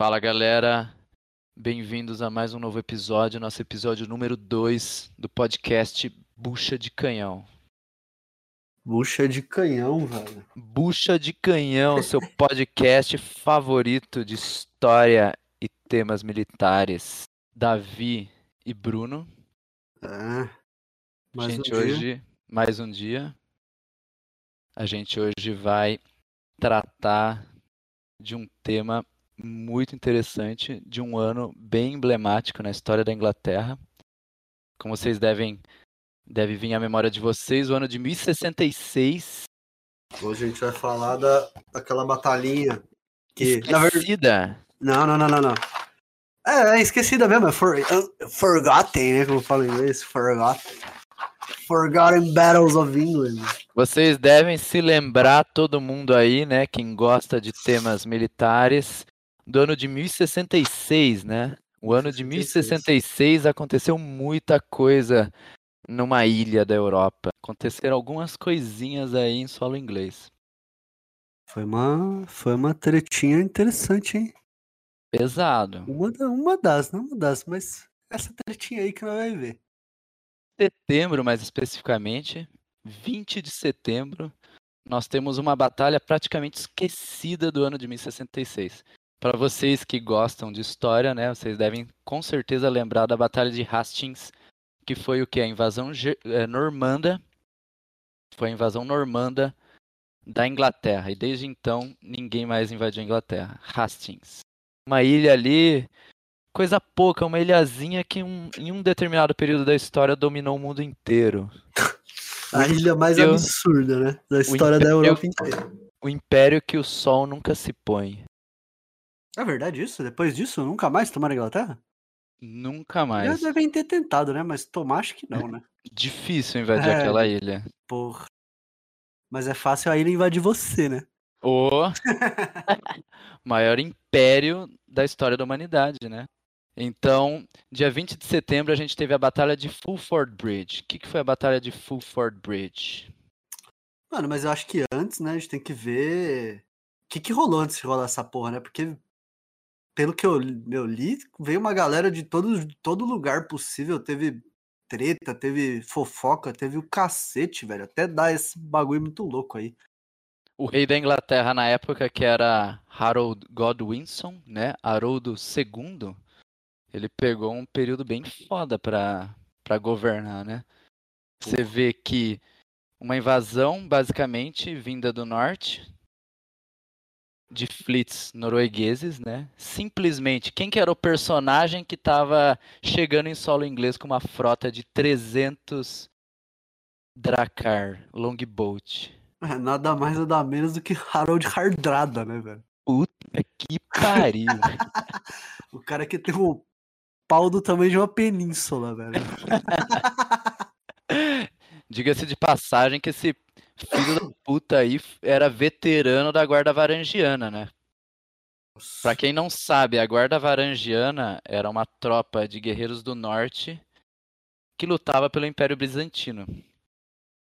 Fala galera, bem-vindos a mais um novo episódio, nosso episódio número 2 do podcast Bucha de Canhão. Bucha de canhão, velho. Bucha de Canhão, seu podcast favorito de história e temas militares. Davi e Bruno. É. Mais gente, um dia. hoje, mais um dia. A gente hoje vai tratar de um tema muito interessante, de um ano bem emblemático na história da Inglaterra. Como vocês devem deve vir à memória de vocês, o ano de 1066, Hoje a gente vai falar da, daquela batalhinha que. Esquecida. Não, não, não, não, não. É, é esquecida mesmo, é for, uh, forgotten, né? Como fala em inglês, forgotten. Forgotten Battles of England. Vocês devem se lembrar, todo mundo aí, né, quem gosta de temas militares, do ano de 1066, né? O ano de 1066 aconteceu muita coisa numa ilha da Europa. Aconteceram algumas coisinhas aí em solo inglês. Foi uma, foi uma tretinha interessante, hein? Pesado. Uma, uma das, não uma das, mas essa tretinha aí que nós vai ver. Setembro, mais especificamente, 20 de setembro, nós temos uma batalha praticamente esquecida do ano de 1066. Para vocês que gostam de história, né, vocês devem com certeza lembrar da Batalha de Hastings, que foi o que? A invasão eh, normanda. Foi a invasão normanda da Inglaterra. E desde então, ninguém mais invadiu a Inglaterra. Hastings. Uma ilha ali, coisa pouca, uma ilhazinha que um- em um determinado período da história dominou o mundo inteiro. A ilha mais Eu- absurda, né? Da história da império- Europa inteira. O império que o sol nunca se põe. É verdade isso? Depois disso, nunca mais tomaram a Inglaterra? Nunca Já mais. devem ter tentado, né? Mas tomar acho que não, né? Difícil invadir É. aquela ilha. Porra. Mas é fácil a ilha invadir você, né? O maior império da história da humanidade, né? Então, dia 20 de setembro, a gente teve a Batalha de Fulford Bridge. O que, que foi a Batalha de Fulford Bridge? Mano, mas eu acho que antes, né, a gente tem que ver o que, que rolou antes de rolar essa porra, né? Porque, pelo que eu, li- eu li, veio uma galera de todo, todo lugar possível. Teve treta, teve fofoca, teve o cacete, velho. Até dá esse bagulho muito louco aí. O rei da Inglaterra na época, que era Harold Godwinson, né? Haroldo II, ele pegou um período bem foda pra, pra governar, né? Você vê que uma invasão, basicamente, vinda do norte, de fleets noruegueses, né? Simplesmente, quem que era o personagem que tava chegando em solo inglês com uma frota de 300 Drakkar Longboat? É, Nada mais, nada menos do que Harold Hardrada, né, velho? Puta que pariu. O cara que tem o pau do tamanho de uma península, velho. Diga-se de passagem que esse filho da puta aí era veterano da Guarda Varangiana, né? Pra quem não sabe, a Guarda Varangiana era uma tropa de guerreiros do norte que lutava pelo Império Bizantino.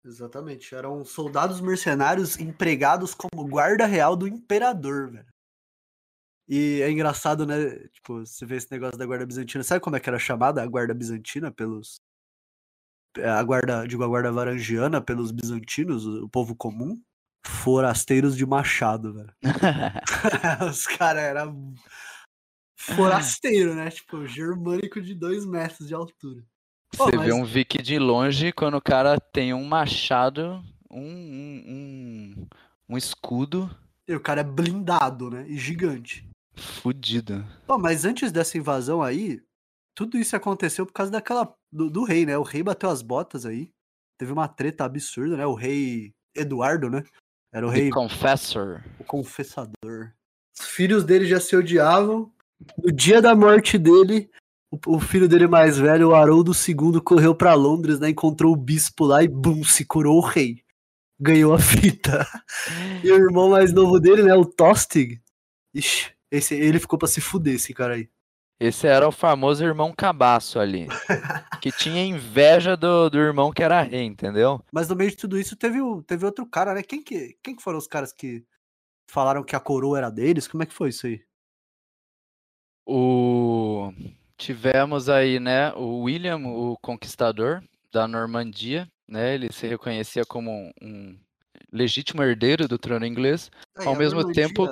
Exatamente. Eram soldados mercenários empregados como guarda real do imperador, velho. E é engraçado, né? Tipo, você vê esse negócio da guarda bizantina. Sabe como é que era chamada a guarda bizantina pelos. É, A guarda, digo, a guarda varangiana pelos bizantinos, o o povo comum? Forasteiros de machado, velho. Os caras eram forasteiro, né? Tipo, germânico de dois metros de altura. Pô, Você mas- vê um Vic de longe quando o cara tem um machado, um, um, um, um escudo E o cara é blindado, né? E gigante. fudido. Pô, mas antes dessa invasão aí, tudo isso aconteceu por causa daquela. Do, do rei, né? O rei bateu as botas aí. Teve uma treta absurda, né? O rei Eduardo, né? Era o The rei Confessor. o confessador. Os filhos dele já se odiavam. No dia da morte dele, o, filho dele mais velho, o Haroldo II, correu pra Londres, né? Encontrou o bispo lá e bum, se curou o rei. Ganhou a fita. E o irmão mais novo dele, né? O Tostig. Ixi, esse, ele ficou pra se fuder, esse cara aí. Esse era o famoso irmão cabaço ali. que tinha inveja do, do irmão que era rei, entendeu? Mas no meio de tudo isso teve, teve outro cara, né? Quem que, quem que foram os caras que falaram que a coroa era deles? Como é que foi isso aí? O... Tivemos aí, né, o William, o conquistador da Normandia, né? Ele se reconhecia como um legítimo herdeiro do trono inglês, Aí, ao mesmo Normandia, tempo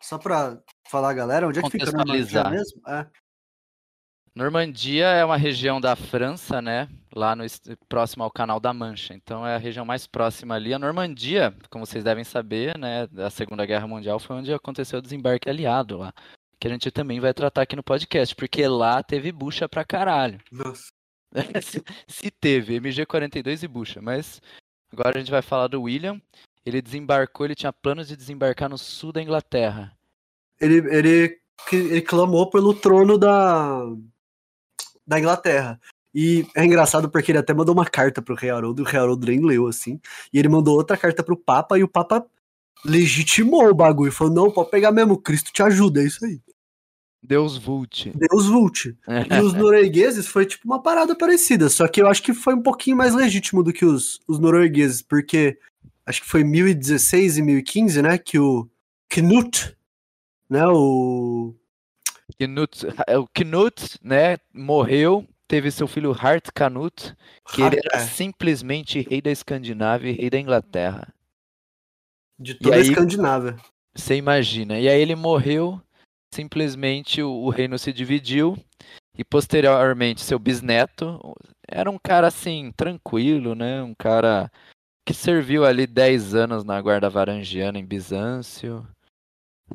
Só pra falar, galera, onde é que fica a Normandia mesmo? É. Normandia é uma região da França, né? Lá no próximo ao Canal da Mancha. Então é a região mais próxima ali. A Normandia, como vocês devem saber, né? Da Segunda Guerra Mundial foi onde aconteceu o desembarque aliado lá. Que a gente também vai tratar aqui no podcast, porque lá teve bucha pra caralho. Nossa. Se- Se teve, MG42 e bucha, mas agora a gente vai falar do William. Ele desembarcou, ele tinha planos de desembarcar no sul da Inglaterra. Ele, ele, ele clamou pelo trono da, da Inglaterra. E é engraçado porque ele até mandou uma carta pro rei Haroldo, e o rei Haroldo nem leu, assim. E ele mandou outra carta pro Papa, e o Papa legitimou o bagulho. Falou, não, pode pegar mesmo, Cristo te ajuda, é isso aí. Deus Vult. Deus vult. E os noruegueses foi tipo uma parada parecida, só que eu acho que foi um pouquinho mais legítimo do que os, os noruegueses, porque acho que foi 1016 e 1015, né, que o Knut, né, o... Knut, é, o Knut, né, morreu, teve seu filho Hart Canute, que ele era É, simplesmente rei da Escandinávia e rei da Inglaterra. de toda a aí- Escandinávia. Você imagina. E aí ele morreu, simplesmente o, o reino se dividiu e posteriormente seu bisneto era um cara assim tranquilo, né? Um cara que serviu ali 10 anos na guarda varangiana em Bizâncio.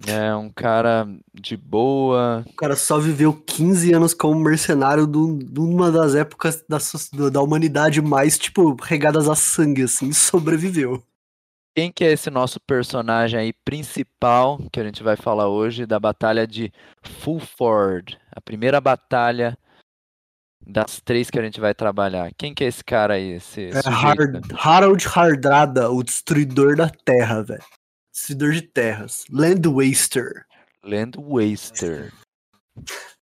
É um cara de boa, O cara só viveu 15 anos como mercenário de uma das épocas da, da humanidade mais, tipo, regadas a sangue, assim, e sobreviveu. Quem que é esse nosso personagem aí principal que a gente vai falar hoje da batalha de Fulford, a primeira batalha das três que a gente vai trabalhar. Quem que é esse cara aí, esse É? Hard- Harold Hardrada, o destruidor da terra, velho. Destruidor de terras. Land Waster. Land Waster.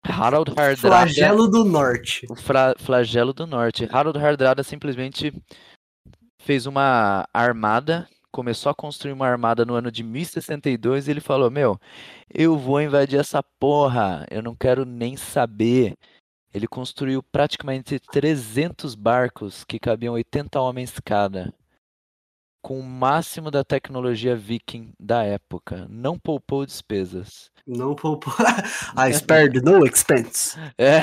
Harold Hardrada, Flagelo do Norte. o fra- flagelo do norte. Harold Hardrada simplesmente fez uma armada, começou a construir uma armada no ano de 1062 e ele falou: Meu, eu vou invadir essa porra, eu não quero nem saber. Ele construiu praticamente 300 barcos que cabiam 80 homens cada, com o máximo da tecnologia viking da época. Não poupou despesas. Não poupou. I spared no expense. É,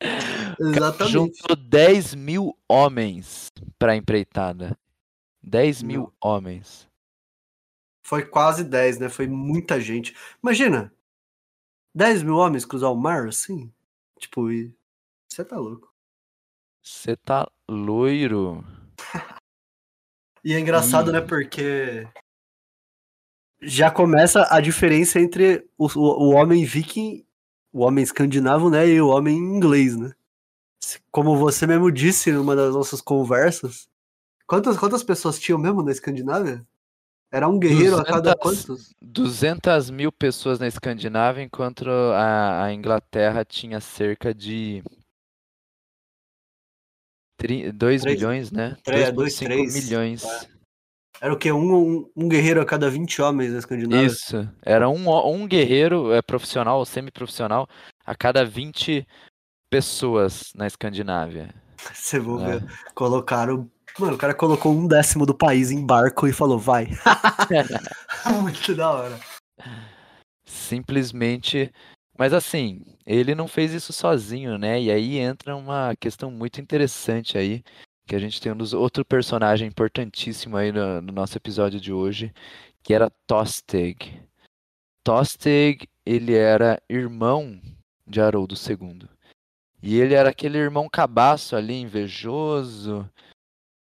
Exatamente. juntou 10 mil homens para a empreitada. 10 mil Meu. homens. Foi quase 10, né? Foi muita gente. Imagina, 10 mil homens cruzar o mar assim? Tipo. Você tá louco. Você tá loiro. E é engraçado, né? Porque já começa a diferença entre o, o, homem viking, o homem escandinavo, né? E o homem inglês, né? Como você mesmo disse numa das nossas conversas, quantas, quantas pessoas tinham mesmo na Escandinávia? Era um guerreiro a cada 200. quantos? 200 mil pessoas na Escandinávia, enquanto a, a Inglaterra tinha cerca de 2 Três- milhões, né? três- dois, 2,5 três, milhões. é. Era o quê? Um, um, um guerreiro a cada 20 homens na Escandinávia? Isso. Era um, um guerreiro é, profissional ou semi-profissional a cada 20 pessoas na Escandinávia. Você vai É. ver. Colocaram. Mano, o cara colocou um décimo do país em barco e falou, vai. Muito da hora. Simplesmente. Mas assim, ele não fez isso sozinho, né? E aí entra uma questão muito interessante aí, que a gente tem um dos outro personagem importantíssimo aí no, no nosso episódio de hoje, que era Tostig. Tostig, ele era irmão de Haroldo II. E ele era aquele irmão cabaço ali, invejoso,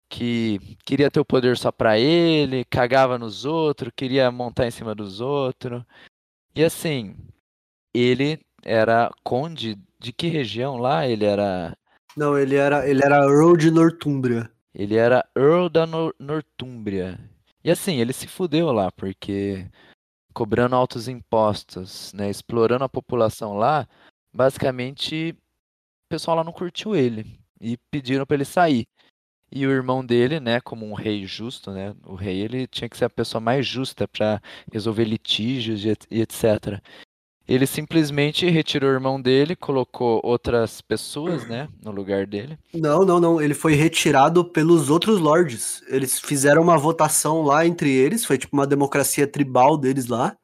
que queria ter o poder só pra ele, cagava nos outros, queria montar em cima dos outros. E assim, ele era conde de que região lá? Ele era Não, ele era, ele era Earl de Northumbria. ele era Earl da Nor- Nortúmbria. E assim, ele se fudeu lá, porque cobrando altos impostos, né, explorando a população lá, basicamente o pessoal lá não curtiu ele e pediram para ele sair. E o irmão dele, né, como um rei justo, né, o rei ele tinha que ser a pessoa mais justa para resolver litígios e etc. Ele simplesmente retirou o irmão dele, colocou outras pessoas, né, no lugar dele. Não, não, não. Ele foi retirado pelos outros lords. Eles fizeram uma votação lá entre eles, foi tipo uma democracia tribal deles lá.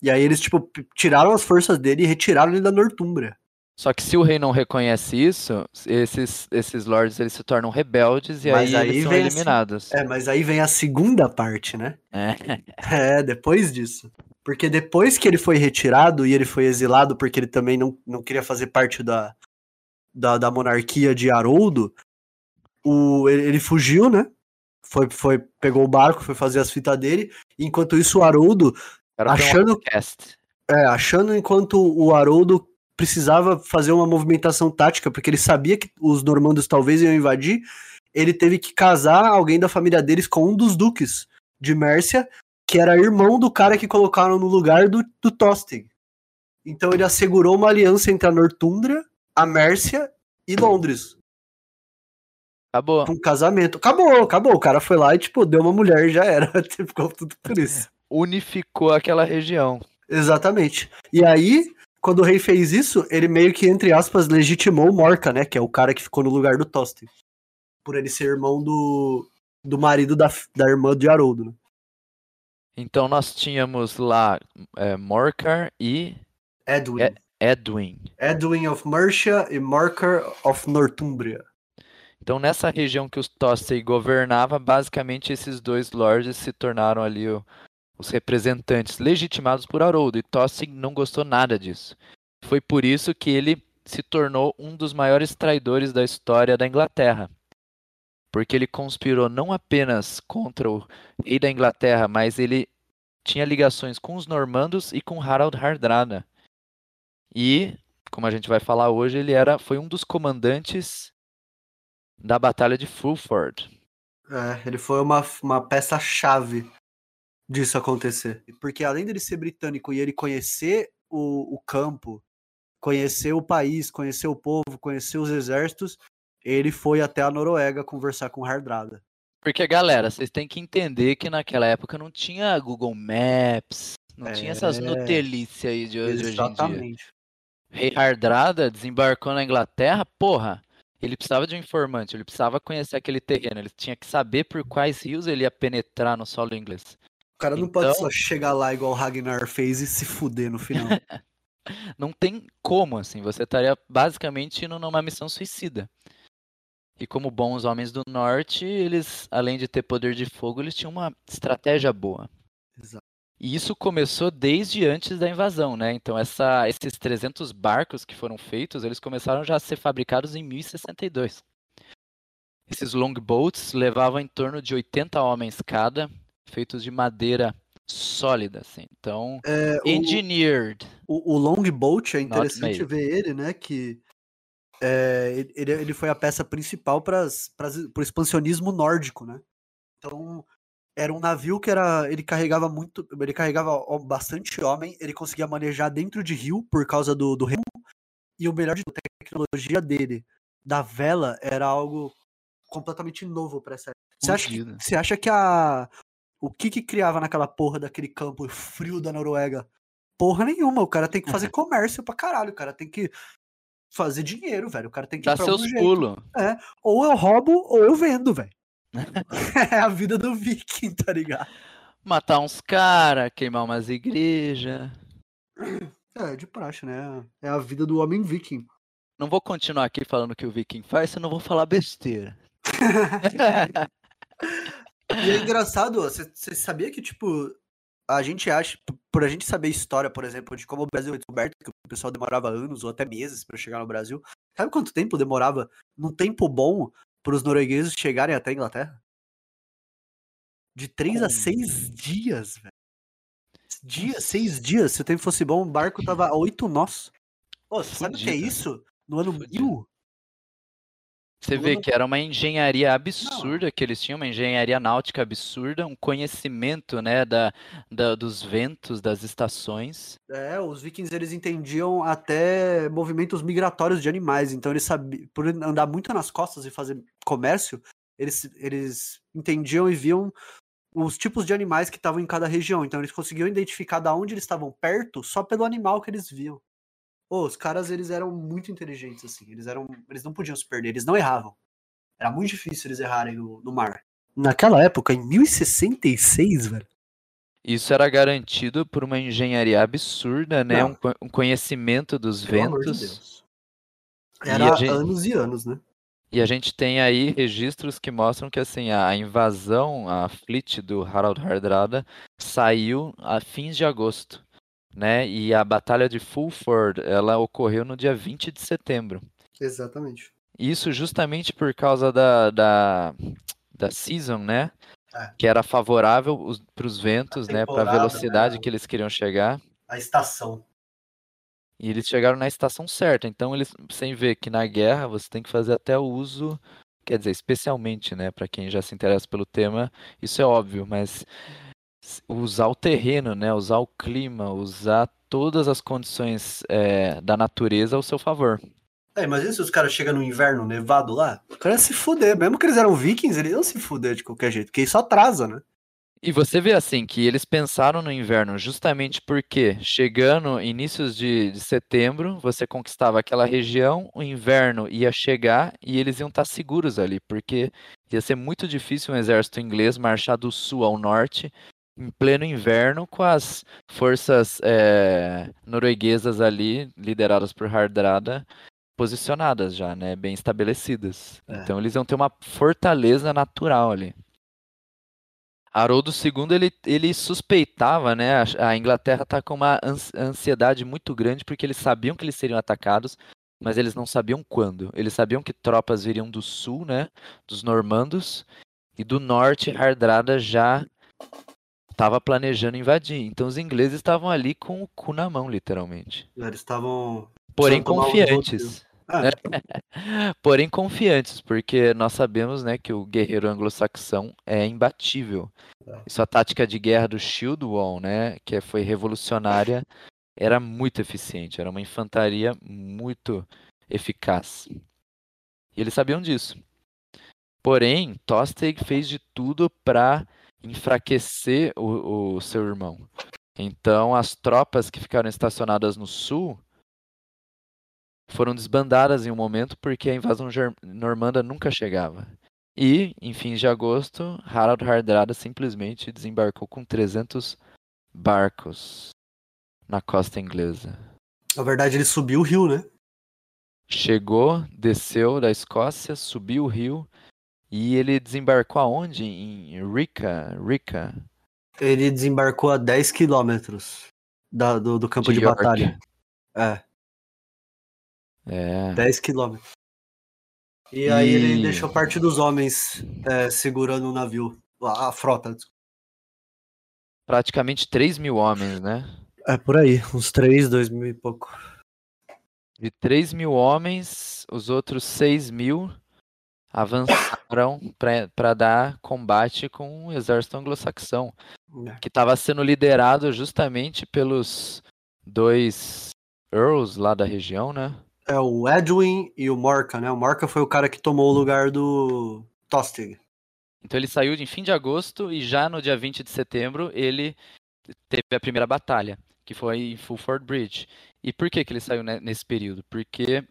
E aí eles, tipo, tiraram as forças dele e retiraram ele da Nortúmbria. Só que se o rei não reconhece isso, esses, esses lords eles se tornam rebeldes e aí, aí eles são eliminados. É, mas aí vem a segunda parte, né? É. É, depois disso. Porque depois que ele foi retirado e ele foi exilado porque ele também não, não queria fazer parte da, da, da monarquia de Haroldo, o, ele, ele fugiu, né? Foi, foi, pegou o barco, foi fazer as fitas dele. Enquanto isso, o Haroldo, Era um Achando- podcast. é, achando enquanto o Haroldo precisava fazer uma movimentação tática, porque ele sabia que os normandos talvez iam invadir, ele teve que casar alguém da família deles com um dos duques de Mércia, que era irmão do cara que colocaram no lugar do, do Tostig. Então ele assegurou uma aliança entre a Nortúmbria, a Mércia e Londres. Acabou. Um casamento. Acabou, acabou. O cara foi lá e, tipo, deu uma mulher e já era. Ficou tudo por isso. Unificou aquela região. Exatamente. E aí, quando o rei fez isso, ele meio que, entre aspas, legitimou o Morca, né? Que é o cara que ficou no lugar do Tostig. Por ele ser irmão do, do marido da, da irmã de Haroldo. Né? Então nós tínhamos lá é, Morcar e Edwin. Edwin. Edwin of Mercia e Morcar of Northumbria. Então nessa região que os Tossey governava, basicamente esses dois lords se tornaram ali o- os representantes legitimados por Haroldo. E Tossey não gostou nada disso. Foi por isso que ele se tornou um dos maiores traidores da história da Inglaterra. Porque ele conspirou não apenas contra o rei da Inglaterra, mas ele tinha ligações com os normandos e com Harald Hardrada. E, como a gente vai falar hoje, ele era foi um dos comandantes da Batalha de Fulford. É, ele foi uma, uma peça-chave disso acontecer. Porque além dele ser britânico e ele conhecer o, o campo, conhecer o país, conhecer o povo, conhecer os exércitos, ele foi até a Noruega conversar com Hardrada. Porque, galera, vocês têm que entender que naquela época não tinha Google Maps, não tinha essas É. nutelícias aí de hoje, hoje em dia. Exatamente. Rei Hardrada desembarcou na Inglaterra, porra, ele precisava de um informante, ele precisava conhecer aquele terreno, ele tinha que saber por quais rios ele ia penetrar no solo inglês. O cara não pode Então- só chegar lá igual o Ragnar fez e se fuder no final. Não tem como, assim, você estaria basicamente indo numa missão suicida. E como bons homens do norte, eles, além de ter poder de fogo, eles tinham uma estratégia boa. Exato. E isso começou desde antes da invasão, né? Então essa, esses 300 barcos que foram feitos, eles começaram já a ser fabricados em 1062. Esses longboats levavam em torno de 80 homens cada, feitos de madeira sólida, assim. Então, É, o- engineered. O, o Longboat é interessante ver ele, né? Que é, ele, ele foi a peça principal para o expansionismo nórdico, né? Então era um navio que era ele carregava muito, ele carregava bastante homem, ele conseguia manejar dentro de rio por causa do, do remo e o melhor de tudo, a tecnologia dele da vela era algo completamente novo para essa. época. Você acha que você acha que a o que que criava naquela porra daquele campo frio da Noruega? Porra nenhuma, o cara tem que fazer comércio pra caralho, o cara tem que fazer dinheiro, velho. O cara tem que Dá seus pulos. Ou eu roubo ou eu vendo, velho. é a vida do viking, tá ligado? Matar uns caras, queimar umas igrejas. É, de praxe, né? É a vida do homem viking. Não vou continuar aqui falando o que o Viking faz, senão vou falar besteira. E é engraçado, você sabia que, tipo, a gente acha, por a gente saber história, por exemplo, de como o Brasil foi descoberto, que o pessoal demorava anos ou até meses pra chegar no Brasil. Sabe quanto tempo demorava, num tempo bom, pros noruegueses chegarem até a Inglaterra? De três a seis dias, velho. Dias, seis dias. Se o tempo fosse bom, o barco tava a oito nós. Ô, você sabe o que é isso? No ano Fudido. mil? Você vê que era uma engenharia absurda que eles tinham, uma engenharia náutica absurda, um conhecimento, né, da, da- dos ventos, das estações. É, os vikings eles entendiam até movimentos migratórios de animais, então eles sabiam, por andar muito nas costas e fazer comércio, eles, eles entendiam e viam os tipos de animais que estavam em cada região. Então eles conseguiam identificar da onde eles estavam perto só pelo animal que eles viam. Pô, os caras eles eram muito inteligentes assim. Eles eram, eles não podiam se perder, eles não erravam. Era muito difícil eles errarem no, no mar. Naquela época, em 1066, velho. Isso era garantido por uma engenharia absurda, né? Um, um conhecimento dos Pelo amor de ventos. Deus. E Era a gente- anos e anos, né? E a gente tem aí registros que mostram que assim a invasão, a fleet do Harald Hardrada saiu a fins de agosto, né? E a batalha de Fulford, ela ocorreu no dia 20 de setembro. Exatamente. Isso justamente por causa da, da, da season, né? É. Que era favorável para os ventos, né? Para a velocidade né? que eles queriam chegar. A estação. E eles chegaram na estação certa. Então, eles, sem ver que na guerra você tem que fazer até o uso, quer dizer, especialmente, né, para quem já se interessa pelo tema, isso é óbvio, mas usar o terreno, né, usar o clima, usar todas as condições é, da natureza ao seu favor. É, imagina se os caras chegam no inverno nevado lá. Os caras se fuder. Mesmo que eles eram vikings, eles iam se fuder de qualquer jeito. Porque isso atrasa, né? E você vê assim que eles pensaram no inverno justamente porque chegando inícios de, de setembro, você conquistava aquela região, o inverno ia chegar e eles iam estar seguros ali, porque ia ser muito difícil um exército inglês marchar do sul ao norte em pleno inverno com as forças eh, norueguesas ali, lideradas por Hardrada, posicionadas já, né, bem estabelecidas. É. Então eles iam ter uma fortaleza natural ali. Haroldo II ele, ele suspeitava, né? A, Inglaterra está com uma ans- ansiedade muito grande porque eles sabiam que eles seriam atacados, mas eles não sabiam quando. Eles sabiam que tropas viriam do sul, né? Dos normandos e do norte Hardrada já estava planejando invadir. Então os ingleses estavam ali com o cu na mão, literalmente. Eles estavam. Porém confiantes. Ah, Porém confiantes, porque nós sabemos, né, que o guerreiro anglo-saxão é imbatível. É. E sua tática de guerra do Shield Wall, né, que foi revolucionária, era muito eficiente, era uma infantaria muito eficaz. E eles sabiam disso. Porém, Tostig fez de tudo para enfraquecer o, o seu irmão. Então, as tropas que ficaram estacionadas no sul foram desbandadas em um momento porque a invasão normanda nunca chegava. E, em fins de agosto, Harald Hardrada simplesmente desembarcou com 300 barcos na costa inglesa. na verdade, ele subiu o rio, né? Chegou, desceu da Escócia, subiu o rio e ele desembarcou aonde? Em Rica, Rica, Ele desembarcou a 10 quilômetros do, do campo de, York. batalha. É, É. 10 quilômetros. E aí ele E- deixou parte dos homens é, segurando o navio. A, a frota. Praticamente 3 mil homens, né? É por aí, uns 3, 2 mil e pouco. De 3 mil homens, os outros 6 mil avançaram para dar combate com o exército anglo-saxão, É. que estava sendo liderado justamente pelos dois earls lá da região, né? É o Edwin e o Morca, né? O Morca foi o cara que tomou o lugar do Tostig. Então ele saiu em fim de agosto e já no dia 20 de setembro ele teve a primeira batalha, que foi em Fulford Bridge. E por que, que ele saiu ne- nesse período? Porque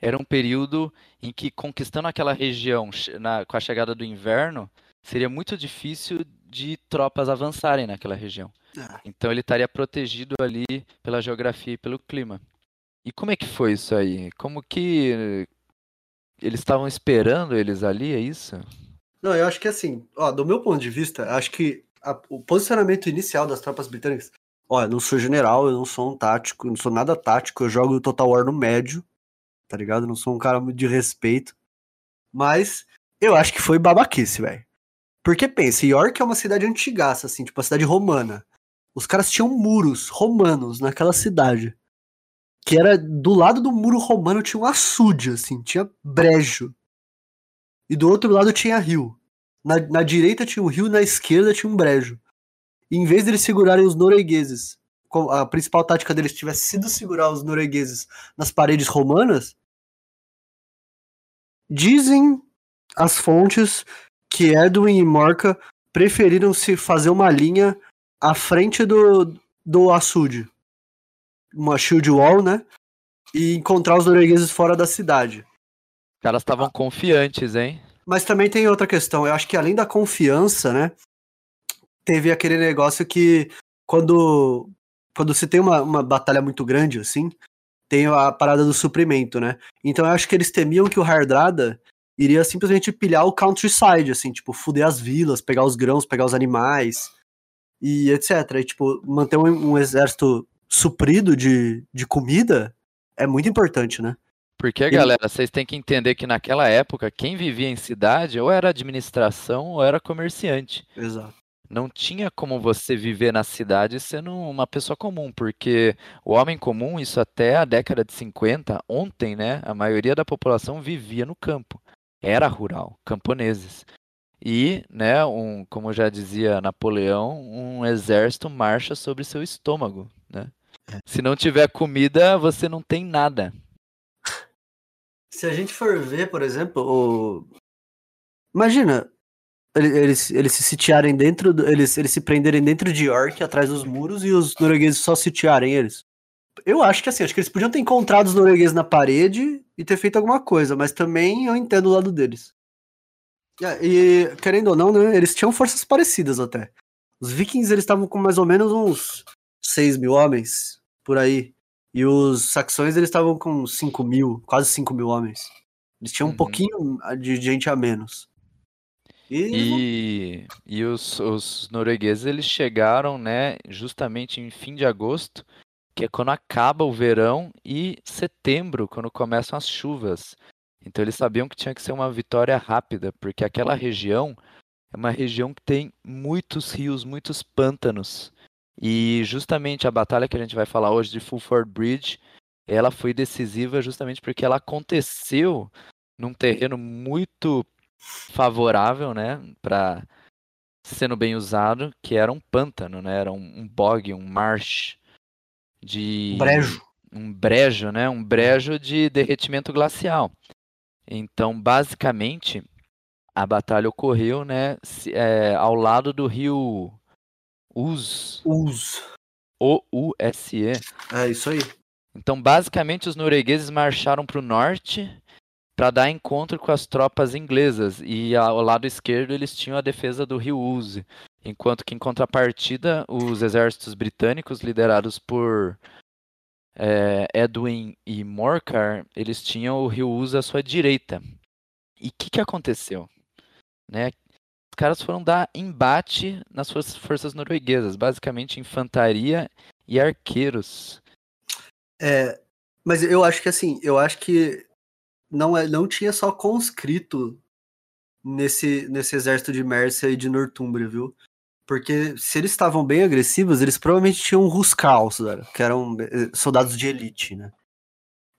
era um período em que conquistando aquela região na- com a chegada do inverno seria muito difícil de tropas avançarem naquela região. É. Então ele estaria protegido ali pela geografia e pelo clima. E como é que foi isso aí? Como que eh, eles estavam esperando eles ali, é isso? Não, eu acho que assim, ó, do meu ponto de vista, acho que a- o posicionamento inicial das tropas britânicas. Ó, eu não sou general, eu não sou um tático, eu não sou nada tático, eu jogo Total War no médio, tá ligado? Não sou um cara de respeito. Mas eu acho que foi babaquice, velho. Porque pensa, York é uma cidade antigaça, assim, tipo a cidade romana. Os caras tinham muros romanos naquela cidade. Que era do lado do muro romano tinha um açude, assim, tinha brejo. E do outro lado tinha rio. Na, na direita tinha um rio, na esquerda tinha um brejo. E em vez deles segurarem os noruegueses, a principal tática deles tivesse sido segurar os noruegueses nas paredes romanas, dizem as fontes que Edwin e Morca preferiram se fazer uma linha à frente do, do açude. Uma shield wall, né? E encontrar os noruegueses fora da cidade. Os caras estavam ah. confiantes, hein? Mas também tem outra questão. Eu acho que além da confiança, né? Teve aquele negócio que quando, quando se tem uma, uma batalha muito grande, assim, tem a parada do suprimento, né? Então eu acho que eles temiam que o Hardrada iria simplesmente pilhar o countryside, assim, tipo, fuder as vilas, pegar os grãos, pegar os animais e etc. E, tipo, manter um, um exército suprido de, de comida é muito importante, né? Porque, e... galera, vocês têm que entender que naquela época, quem vivia em cidade ou era administração ou era comerciante. Exato. Não tinha como você viver na cidade sendo uma pessoa comum, porque o homem comum, isso até a década de 50, ontem, né, a maioria da população vivia no campo. Era rural, camponeses. E, né, um, como já dizia Napoleão, um exército marcha sobre seu estômago, né? É. Se não tiver comida, você não tem nada. Se a gente for ver, por exemplo, o... imagina eles, eles se sitiarem dentro, do, eles, eles se prenderem dentro de York, atrás dos muros, e os noruegueses só sitiarem eles. Eu acho que assim, acho que eles podiam ter encontrado os noruegueses na parede e ter feito alguma coisa, mas também eu entendo o lado deles. E, querendo ou não, né, eles tinham forças parecidas até. Os vikings, eles estavam com mais ou menos uns 6 mil homens, por aí. E os saxões, eles estavam com 5 mil, quase 5 mil homens. Eles tinham uhum. um pouquinho de gente a menos. E, e os, os noruegueses, eles chegaram, né, justamente em fim de agosto, que é quando acaba o verão, e setembro, quando começam as chuvas. Então eles sabiam que tinha que ser uma vitória rápida, porque aquela região é uma região que tem muitos rios, muitos pântanos. E justamente a batalha que a gente vai falar hoje de Fulford Bridge, ela foi decisiva justamente porque ela aconteceu num terreno muito favorável, né, para sendo bem usado, que era um pântano, né, era um, um bog, um marsh de um brejo, um brejo, né, um brejo de derretimento glacial. Então, basicamente, a batalha ocorreu, né, é, ao lado do rio Us. Us. O-U-S-E. É isso aí. Então, basicamente, os noruegueses marcharam para o norte para dar encontro com as tropas inglesas e ao lado esquerdo eles tinham a defesa do rio Uzi, enquanto que em contrapartida os exércitos britânicos liderados por é, Edwin e Morcar eles tinham o rio Uzi à sua direita. E o que, que aconteceu? Né? Os caras foram dar embate nas suas forças norueguesas, basicamente infantaria e arqueiros. É, mas eu acho que assim, eu acho que não, é, não tinha só conscrito nesse, nesse exército de Mércia e de Northumbria, viu? Porque se eles estavam bem agressivos, eles provavelmente tinham Ruscals, que eram eh, soldados de elite, né?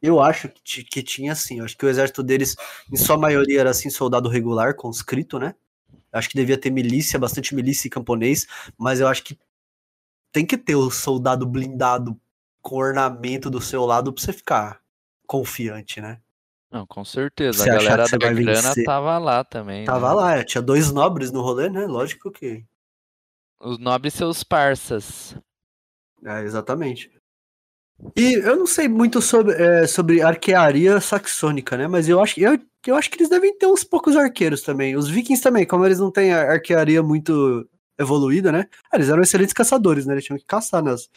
Eu acho que, que tinha sim. Eu acho que o exército deles, em sua maioria, era assim, soldado regular, conscrito, né? Acho que devia ter milícia, bastante milícia e camponês, mas eu acho que tem que ter o soldado blindado com ornamento do seu lado pra você ficar confiante, né? Não, com certeza. Você a galera da grana tava lá também. Tava né? lá, é, tinha dois nobres no rolê, né? Lógico que. Os nobres seus parças. É, exatamente. E eu não sei muito sobre, é, sobre arquearia saxônica, né? Mas eu acho, eu, eu acho que eles devem ter uns poucos arqueiros também. Os vikings também, como eles não têm arquearia muito evoluída, né? Ah, eles eram excelentes caçadores, né? Eles tinham que caçar nas,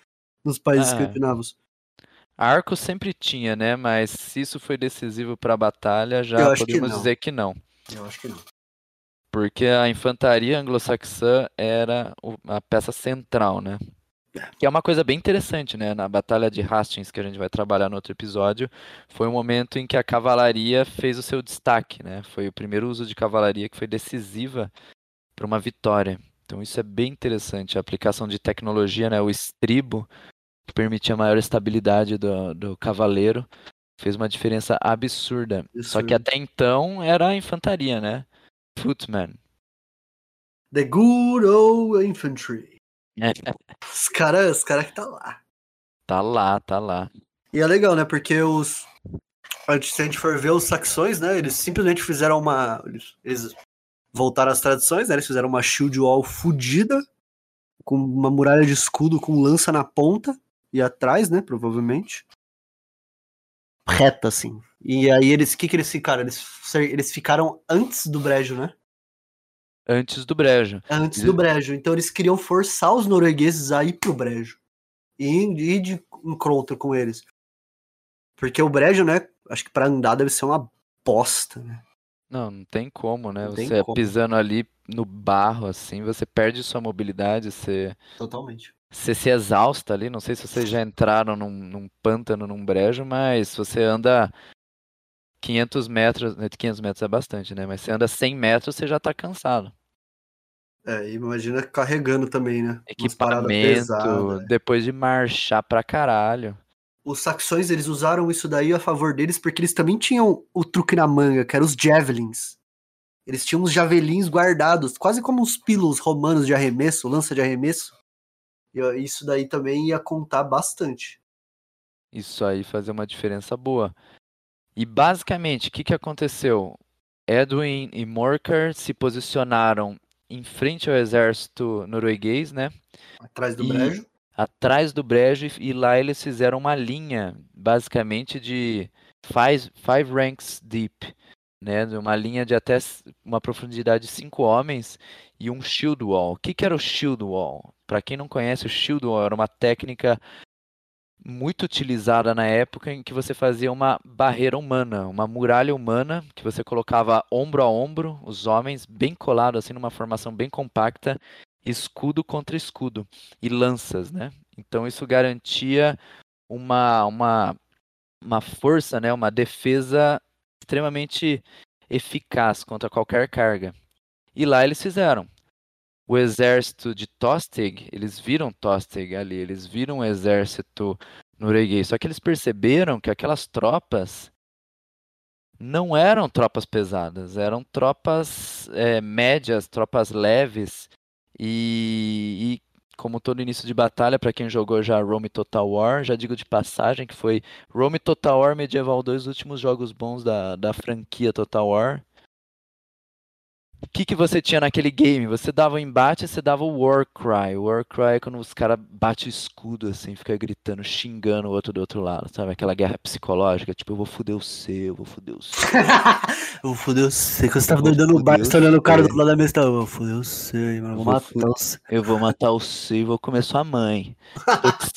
nos países ah, escandinavos. Arco sempre tinha, né? Mas se isso foi decisivo para a batalha, já podemos que dizer que não. Eu acho que não. Porque a infantaria anglo-saxã era a peça central, né? É. Que é uma coisa bem interessante, né? Na Batalha de Hastings, que a gente vai trabalhar no outro episódio, foi um momento em que a cavalaria fez o seu destaque, né? Foi o primeiro uso de cavalaria que foi decisiva para uma vitória. Então isso é bem interessante. A aplicação de tecnologia, né? O estribo que permitia maior estabilidade do, do cavaleiro, fez uma diferença absurda. Só que até então era a infantaria, né? Footman. The good old infantry. É. Os caras os cara que tá lá. Tá lá, tá lá. E é legal, né? Porque os. Se a gente for ver os saxões, né? Eles simplesmente fizeram uma. Eles, eles voltaram às tradições, né? Eles fizeram uma shield wall fudida, com uma muralha de escudo com lança na ponta e atrás, né? Provavelmente. Reta, assim. E aí eles. O que, que eles ficaram? Eles, eles ficaram antes do brejo, né? Antes do brejo. Antes do brejo. Então eles queriam forçar os noruegueses a ir pro brejo. E ir de encontro com eles. Porque o brejo, né? Acho que para andar deve ser uma bosta, né? Não, não tem como, né? Não você como. pisando ali no barro, assim, você perde sua mobilidade, você. Totalmente. Você se exausta ali. Não sei se vocês já entraram num, num pântano, num brejo, mas você anda 500 metros. 500 né, metros é bastante, né? Mas você anda 100 metros, você já tá cansado. É, imagina carregando também, né? Equipamento, depois de marchar pra caralho os saxões eles usaram isso daí a favor deles porque eles também tinham o truque na manga, que eram os javelins. Eles tinham os javelins guardados, quase como uns pilos romanos de arremesso, lança de arremesso. Isso daí também ia contar bastante. Isso aí fazia uma diferença boa. E basicamente, o que, que aconteceu? Edwin e Morcar se posicionaram em frente ao exército norueguês, né? Atrás do e... brejo atrás do brejo e lá eles fizeram uma linha, basicamente de five, five ranks deep, né? Uma linha de até uma profundidade de cinco homens e um shield wall. O que, que era o shield wall? Para quem não conhece, o shield wall era uma técnica muito utilizada na época em que você fazia uma barreira humana, uma muralha humana que você colocava ombro a ombro, os homens bem colados assim numa formação bem compacta escudo contra escudo e lanças, né? Então isso garantia uma, uma, uma força, né? Uma defesa extremamente eficaz contra qualquer carga. E lá eles fizeram. O exército de Tostig, eles viram Tostig ali, eles viram o exército norueguês. Só que eles perceberam que aquelas tropas não eram tropas pesadas, eram tropas é, médias, tropas leves, e, e como todo início de batalha, para quem jogou já Rome Total War, já digo de passagem que foi Rome Total War Medieval 2, últimos jogos bons da, da franquia Total War. O que, que você tinha naquele game? Você dava o embate, você dava o War Cry. O War Cry é quando os caras batem o escudo, assim, fica gritando, xingando o outro do outro lado, sabe? Aquela guerra psicológica, tipo, eu vou foder o C, eu vou foder o C. eu vou foder o C. Quando você tava dando o bar, você tá olhando o cara do lado da mesa, eu vou foder o C, mano. Eu vou matar o C. Eu vou matar o C e vou comer sua mãe.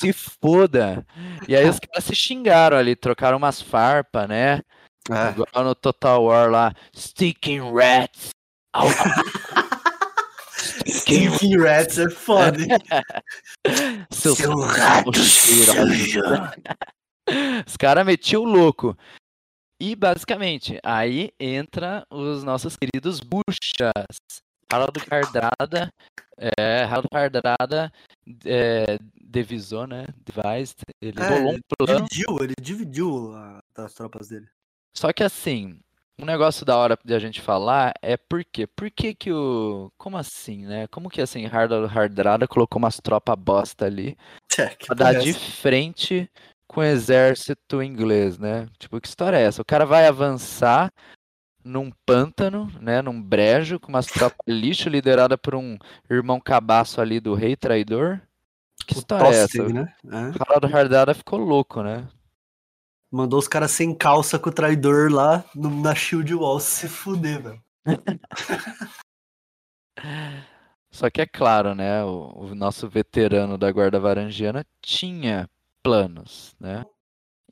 se foda. E aí os caras se xingaram ali, trocaram umas farpas, né? É. Igual no Total War lá, Sticking Rats. Stinky Rats é foda. Seu, Seu rato cheiroso. Os caras metiam o louco. E basicamente, aí entra os nossos queridos buchas. Harald Hardrada, é, Harald Hardrada é, devisou, né? Devised, ele é, bolou um plano. Dividiu, ele dividiu as tropas dele. Só que assim, um negócio da hora de a gente falar é por quê? Por que que o... Como assim, né? Como que assim, Hardrada colocou umas tropas bosta ali é, pra dar de frente com o exército inglês, né? Tipo, que história é essa? O cara vai avançar num pântano, né? Num brejo, com umas tropas lixo liderada por um irmão cabaço ali do rei traidor. Que o história é essa? Né? É. Harald Hardrada ficou louco, né? Mandou os caras sem calça com o traidor lá no, na Shield Wall se fuder, velho. Só que é claro, né? O, o, nosso veterano da Guarda Varangiana tinha planos, né?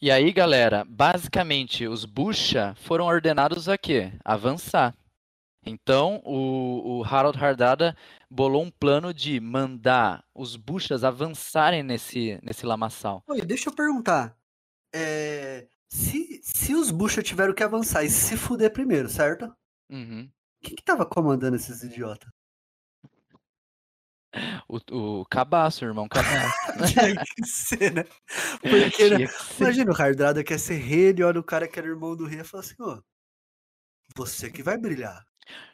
E aí, galera, basicamente os Bucha foram ordenados a quê? Avançar. Então, o, o Harold Hardada bolou um plano de mandar os Buchas avançarem nesse, nesse lamaçal. Oi, deixa eu perguntar é, se, se os Bucha tiveram que avançar e se fuder primeiro, certo? Uhum. Quem que tava comandando esses idiotas? O, o Cabaço, irmão Cabaço. Tinha que ser, né? Porque, né? Imagina, o Hardrada quer ser rei, ele olha o cara que era irmão do rei e fala assim, ó, você que vai brilhar.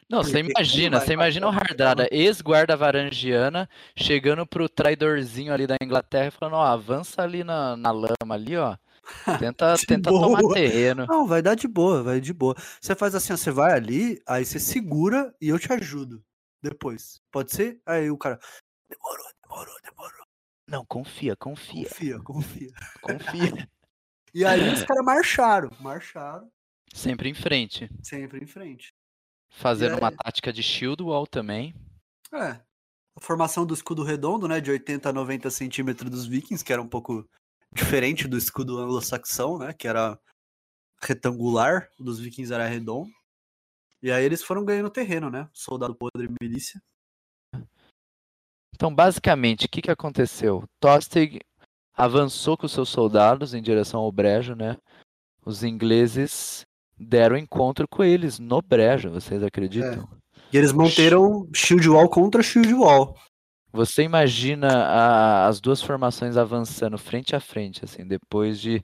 Não, você imagina, você imagina o Hardrada, ex-guarda varangiana, chegando pro traidorzinho ali da Inglaterra e falando, ó, avança ali na, na lama ali, ó. Tenta, tenta tomar terreno. Não, vai dar de boa, vai de boa. Você faz assim, ó, você vai ali, aí você segura e eu te ajudo. Depois. Pode ser? Aí o cara. Demorou, demorou, demorou. Não, confia, confia. Confia, confia. Confia. e aí os caras marcharam, marcharam. Sempre em frente. Sempre em frente. Fazendo uma tática de shield wall também. É. A formação do escudo redondo, né? De 80 a 90 centímetros dos vikings, que era um pouco diferente do escudo anglo-saxão, né? Que era retangular, o dos vikings era redondo. E aí eles foram ganhando terreno, né? Soldado podre e milícia. Então, basicamente, o que, que aconteceu? Tostig avançou com seus soldados em direção ao brejo, né? Os ingleses deram encontro com eles no brejo, vocês acreditam? É. E eles manteram shield wall contra shield wall. Você imagina a, as duas formações avançando frente a frente, assim, depois de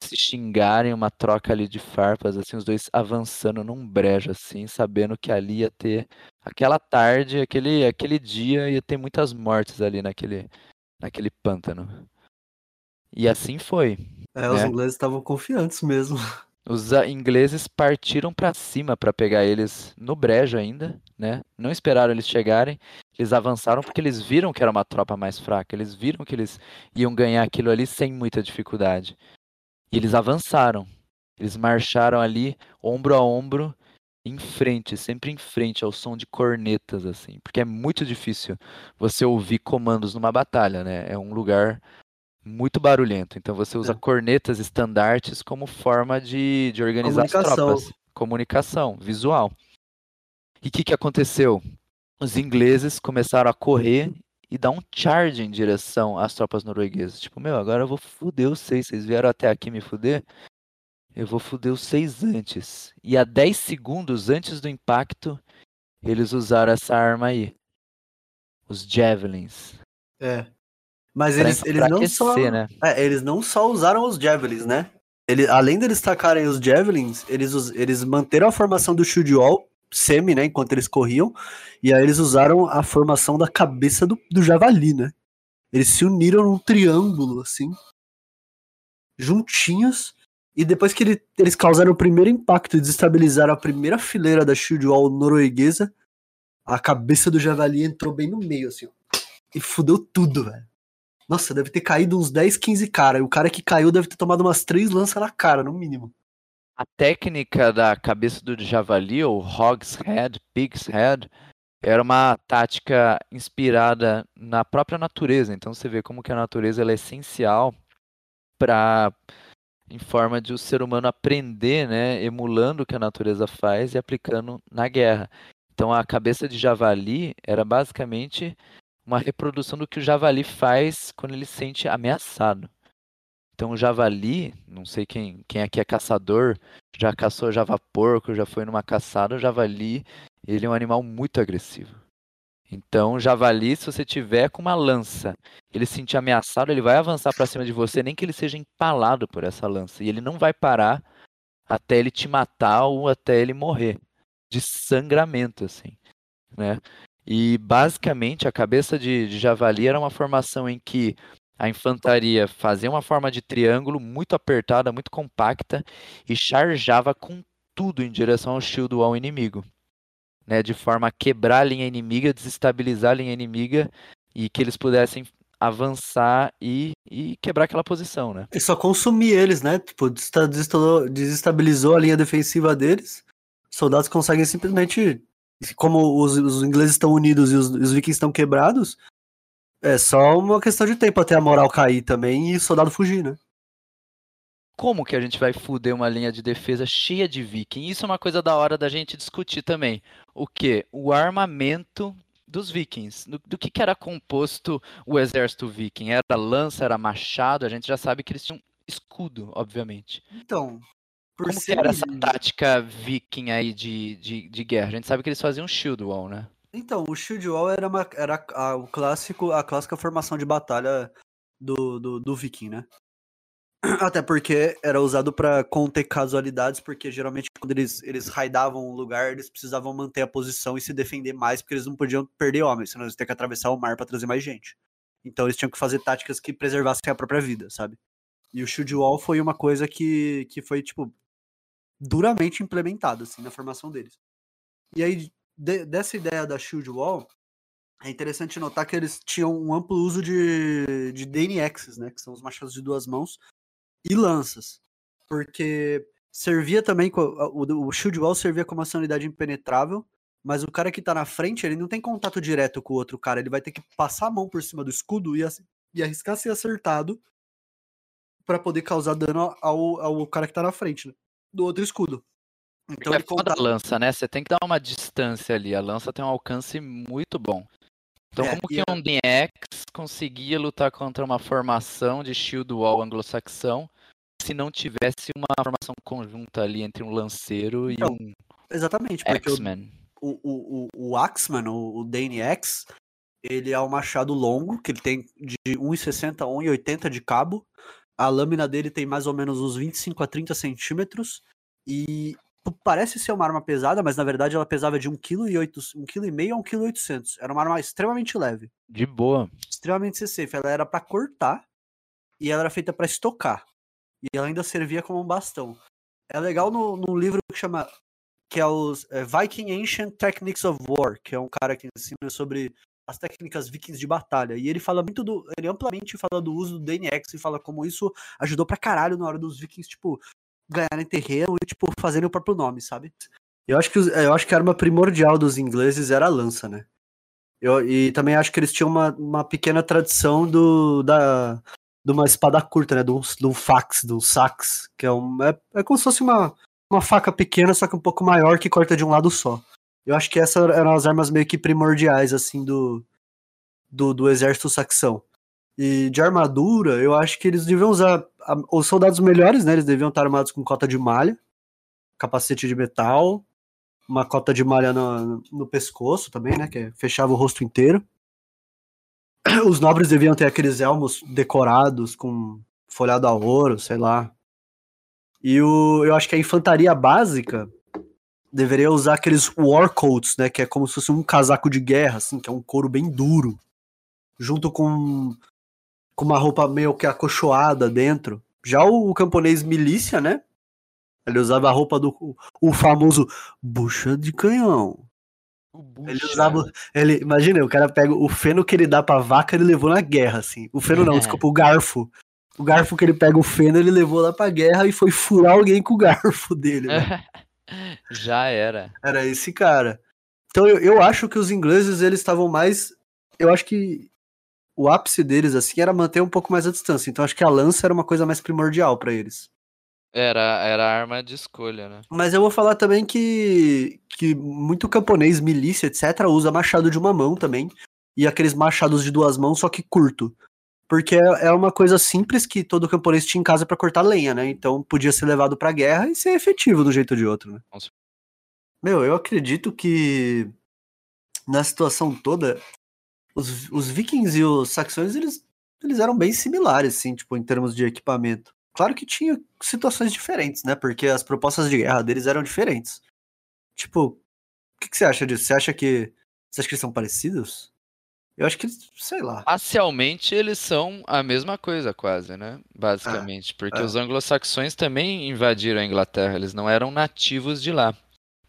se xingarem, uma troca ali de farpas, assim, os dois avançando num brejo, assim, sabendo que ali ia ter aquela tarde, aquele, aquele dia, ia ter muitas mortes ali naquele, naquele pântano. E assim foi. É, né? os ingleses estavam confiantes mesmo. Os ingleses partiram para cima para pegar eles no brejo ainda, né? Não esperaram eles chegarem. Eles avançaram porque eles viram que era uma tropa mais fraca. Eles viram que eles iam ganhar aquilo ali sem muita dificuldade. E eles avançaram. Eles marcharam ali ombro a ombro, em frente, sempre em frente ao som de cornetas assim, porque é muito difícil você ouvir comandos numa batalha, né? É um lugar muito barulhento. Então você usa é. cornetas estandartes como forma de, de organizar as tropas. Comunicação, visual. E o que, que aconteceu? Os ingleses começaram a correr e dar um charge em direção às tropas norueguesas. Tipo, meu, agora eu vou fuder os seis. Vocês vieram até aqui me fuder? Eu vou fuder os seis antes. E a 10 segundos antes do impacto, eles usaram essa arma aí. Os Javelins. É. Mas eles, eles não só. Né? É, eles não só usaram os Javelins, né? Ele, além deles tacarem os Javelins, eles, eles manteram a formação do Shield Wall semi, né? Enquanto eles corriam. E aí eles usaram a formação da cabeça do, do javali, né? Eles se uniram num triângulo, assim. Juntinhos. E depois que ele, eles causaram o primeiro impacto e desestabilizaram a primeira fileira da Shield Wall norueguesa, a cabeça do javali entrou bem no meio, assim, ó. E fudeu tudo, velho. Nossa, deve ter caído uns 10, 15 caras. E o cara que caiu deve ter tomado umas três lanças na cara, no mínimo. A técnica da cabeça do javali, ou hog's head, pig's head, era uma tática inspirada na própria natureza. Então você vê como que a natureza é essencial para em forma de o ser humano aprender, né, emulando o que a natureza faz e aplicando na guerra. Então a cabeça de javali era basicamente uma reprodução do que o javali faz quando ele se sente ameaçado. Então o javali, não sei quem, quem aqui é caçador, já caçou java-porco, já foi numa caçada, o javali, ele é um animal muito agressivo. Então o javali, se você tiver com uma lança, ele se sentir ameaçado, ele vai avançar para cima de você, nem que ele seja empalado por essa lança, e ele não vai parar até ele te matar ou até ele morrer de sangramento assim, né? E basicamente a cabeça de, de javali era uma formação em que a infantaria fazia uma forma de triângulo muito apertada, muito compacta e charjava com tudo em direção ao shield ao inimigo, né, de forma a quebrar a linha inimiga, desestabilizar a linha inimiga e que eles pudessem avançar e, e quebrar aquela posição, né? E só consumir eles, né? Tipo, desestabilizou a linha defensiva deles. Os soldados conseguem simplesmente como os, os ingleses estão unidos e os, os vikings estão quebrados, é só uma questão de tempo até a moral cair também e o soldado fugir, né? Como que a gente vai fuder uma linha de defesa cheia de viking? Isso é uma coisa da hora da gente discutir também. O que? O armamento dos vikings. Do, do que, que, era composto o exército viking? Era lança, era machado? A gente já sabe que eles tinham escudo, obviamente. Então, por Como que era essa tática viking aí de, de, de guerra? A gente sabe que eles faziam shield wall, né? Então, o shield wall era, uma, era a, o clássico, a clássica formação de batalha do, do, do viking, né? Até porque era usado para conter casualidades, porque geralmente quando eles, eles raidavam um lugar, eles precisavam manter a posição e se defender mais, porque eles não podiam perder homens, senão eles tinham que atravessar o mar para trazer mais gente. Então eles tinham que fazer táticas que preservassem a própria vida, sabe? E o Shield Wall foi uma coisa que, que foi, tipo, duramente implementada, assim, na formação deles. E aí, de, dessa ideia da Shield Wall, é interessante notar que eles tinham um amplo uso de, de DNXs, né? Que são os machados de duas mãos, e lanças. Porque servia também, o, o Shield Wall servia como uma unidade impenetrável, mas o cara que tá na frente, ele não tem contato direto com o outro cara, ele vai ter que passar a mão por cima do escudo e, e arriscar ser acertado para poder causar dano ao, ao cara que tá na frente né? Do outro escudo. Então é ele conta... a lança, né? Você tem que dar uma distância ali. A lança tem um alcance muito bom. Então, é, como que é... um DX conseguia lutar contra uma formação de shield wall anglo-saxão se não tivesse uma formação conjunta ali entre um lanceiro então, e um exatamente, X-Men? O, o, o, o Axman, o, o DNX, ele é um machado longo, que ele tem de 1,60 a 1,80 de cabo. A lâmina dele tem mais ou menos uns 25 a 30 centímetros. E parece ser uma arma pesada, mas na verdade ela pesava de 1,5 kg a 1,8 kg. Era uma arma extremamente leve. De boa. Extremamente safe. Ela era para cortar e ela era feita para estocar. E ela ainda servia como um bastão. É legal no, no livro que chama que é os é, Viking Ancient Techniques of War, que é um cara que ensina sobre as técnicas vikings de batalha. E ele fala muito do. Ele amplamente fala do uso do DNX e fala como isso ajudou pra caralho na hora dos vikings, tipo, ganharem terreno e, tipo, fazerem o próprio nome, sabe? Eu acho que, eu acho que a arma primordial dos ingleses era a lança, né? Eu, e também acho que eles tinham uma, uma pequena tradição do, da, de uma espada curta, né? De um fax, um sax, que é, um, é, é como se fosse uma, uma faca pequena, só que um pouco maior, que corta de um lado só. Eu acho que essas eram as armas meio que primordiais, assim, do, do, do exército saxão. E de armadura, eu acho que eles deviam usar. Os soldados melhores, né? Eles deviam estar armados com cota de malha, capacete de metal, uma cota de malha no, no pescoço também, né? Que fechava o rosto inteiro. Os nobres deviam ter aqueles elmos decorados com folhado a ouro, sei lá. E o, eu acho que a infantaria básica deveria usar aqueles war coats, né? Que é como se fosse um casaco de guerra, assim, que é um couro bem duro. Junto com com uma roupa meio que acolchoada dentro. Já o, o camponês milícia, né? Ele usava a roupa do o famoso bucha de canhão. Ele usava. Ele, imagina, o cara pega o feno que ele dá pra vaca, ele levou na guerra, assim. O feno não, é. desculpa, o garfo. O garfo que ele pega o feno, ele levou lá pra guerra e foi furar alguém com o garfo dele. Né? Já era. Era esse cara. Então eu, eu acho que os ingleses, eles estavam mais. Eu acho que o ápice deles, assim, era manter um pouco mais a distância. Então acho que a lança era uma coisa mais primordial para eles. Era, era a arma de escolha, né? Mas eu vou falar também que, que muito camponês, milícia, etc., usa machado de uma mão também. E aqueles machados de duas mãos, só que curto. Porque é, é uma coisa simples que todo camponês tinha em casa para cortar lenha, né? Então podia ser levado pra guerra e ser efetivo do jeito ou de outro, né? Meu, eu acredito que na situação toda, os, os vikings e os saxões, eles, eles eram bem similares, assim, tipo, em termos de equipamento. Claro que tinha situações diferentes, né? Porque as propostas de guerra deles eram diferentes. Tipo, o que, que você acha disso? Você acha que. Você acha que eles são parecidos? Eu acho que eles, sei lá. Parcialmente eles são a mesma coisa, quase, né? Basicamente. É, porque é. os anglo-saxões também invadiram a Inglaterra, eles não eram nativos de lá.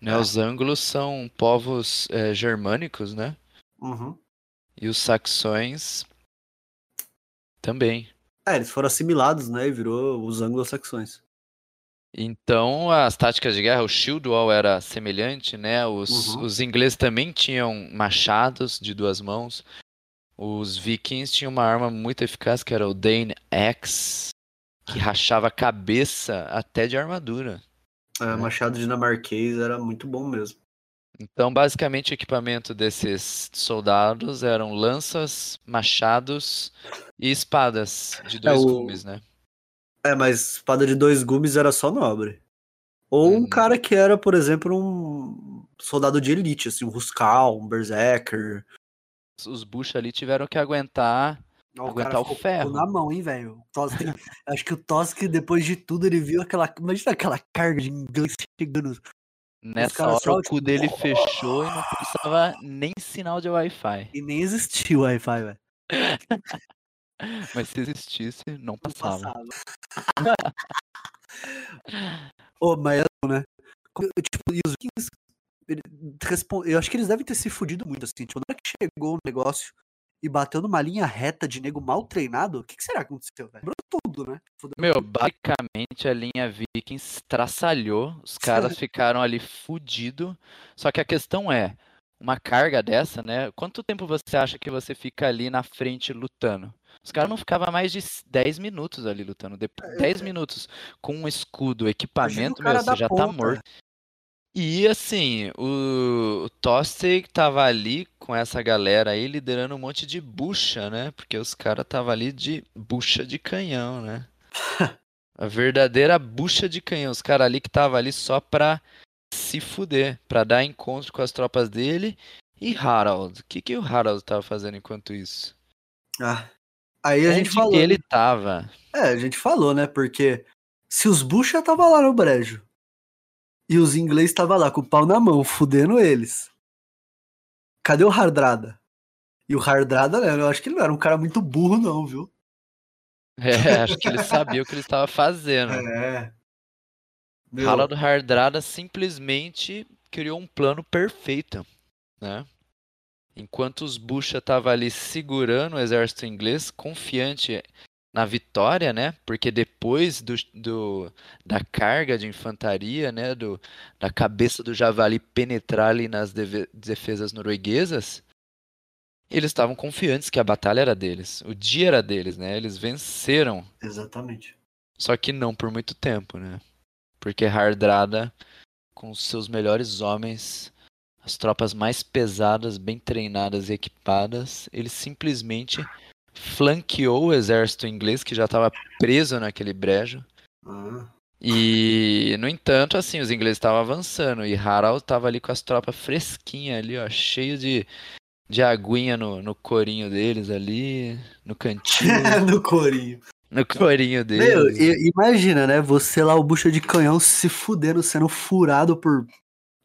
Né? É. Os anglos são povos é, germânicos, né? Uhum. E os saxões também. É, eles foram assimilados, né? E virou os anglo-saxões. Então, as táticas de guerra, o shield wall era semelhante, né? Os, uhum. os ingleses também tinham machados de duas mãos. Os vikings tinham uma arma muito eficaz que era o Dane Axe, que rachava a cabeça até de armadura. É, né? machado dinamarquês era muito bom mesmo. Então, basicamente, o equipamento desses soldados eram lanças, machados e espadas de dois é, o... gumes, né? É, mas espada de dois gumes era só nobre. Ou um uhum. cara que era, por exemplo, um soldado de elite, assim, um Ruskal, um Berserker. Os Bush ali tiveram que aguentar Ó, Aguentar o ficou- ferro. na mão, hein, velho. O Acho que o Tosk, depois de tudo, ele viu aquela. Imagina aquela carga de inglês chegando. Nessa hora só, o tipo, cu dele fechou e não passava nem sinal de Wi-Fi. E nem existia o Wi-Fi, velho. Mas se existisse, não Não passava. passava. Ô, mas né? Tipo, e os Vikings. Eu acho que eles devem ter se fudido muito, assim. Tipo, na hora que chegou o negócio e bateu numa linha reta de nego mal treinado, o que, que será que aconteceu, velho? Tudo, né? Fudeu Meu, basicamente a linha Vikings traçalhou, os caras ficaram ali fudido. Só que a questão é, uma carga dessa, né? Quanto tempo você acha que você fica ali na frente lutando? Os caras não ficavam mais de 10 minutos ali lutando. Depois, 10 minutos com um escudo, equipamento, meu, você já tá ponta. morto. E assim, o, o Tostig tava ali com essa galera aí liderando um monte de bucha, né? Porque os caras tava ali de bucha de canhão, né? A verdadeira bucha de canhão. Os caras ali que tava ali só pra se fuder, pra dar encontro com as tropas dele. E Harald? O que, que o Harald tava fazendo enquanto isso? Ah. Aí a gente Onde falou. que ele né? tava? É, a gente falou, né? Porque se os Bucha tava lá no brejo e os ingleses tava lá com o pau na mão, fudendo eles. Cadê o Hardrada? E o Hardrada, né? Eu acho que ele não era um cara muito burro, não, viu? É, acho que ele sabia o que ele estava fazendo. É. Meu, Harald Hardrada simplesmente criou um plano perfeito, né? Enquanto os Bucha estavam ali segurando o exército inglês, confiante na vitória, né? Porque depois do, do- da carga de infantaria, né? Do, da cabeça do javali penetrar ali nas deve- defesas norueguesas, eles estavam confiantes que a batalha era deles, o dia era deles, né? Eles venceram Exatamente. só que não por muito tempo, né? Porque Hardrada, com os seus melhores homens, as tropas mais pesadas, bem treinadas e equipadas, ele simplesmente flanqueou o exército inglês que já estava preso naquele brejo. Ah, E, no entanto, assim, os ingleses estavam avançando e Harald estava ali com as tropas fresquinhas ali, ó, cheio de, de aguinha no, no corinho deles ali, no cantinho, no corinho. No corinho deles. Meu, imagina, né? Você lá, o bucha de canhão, se fudendo, sendo furado por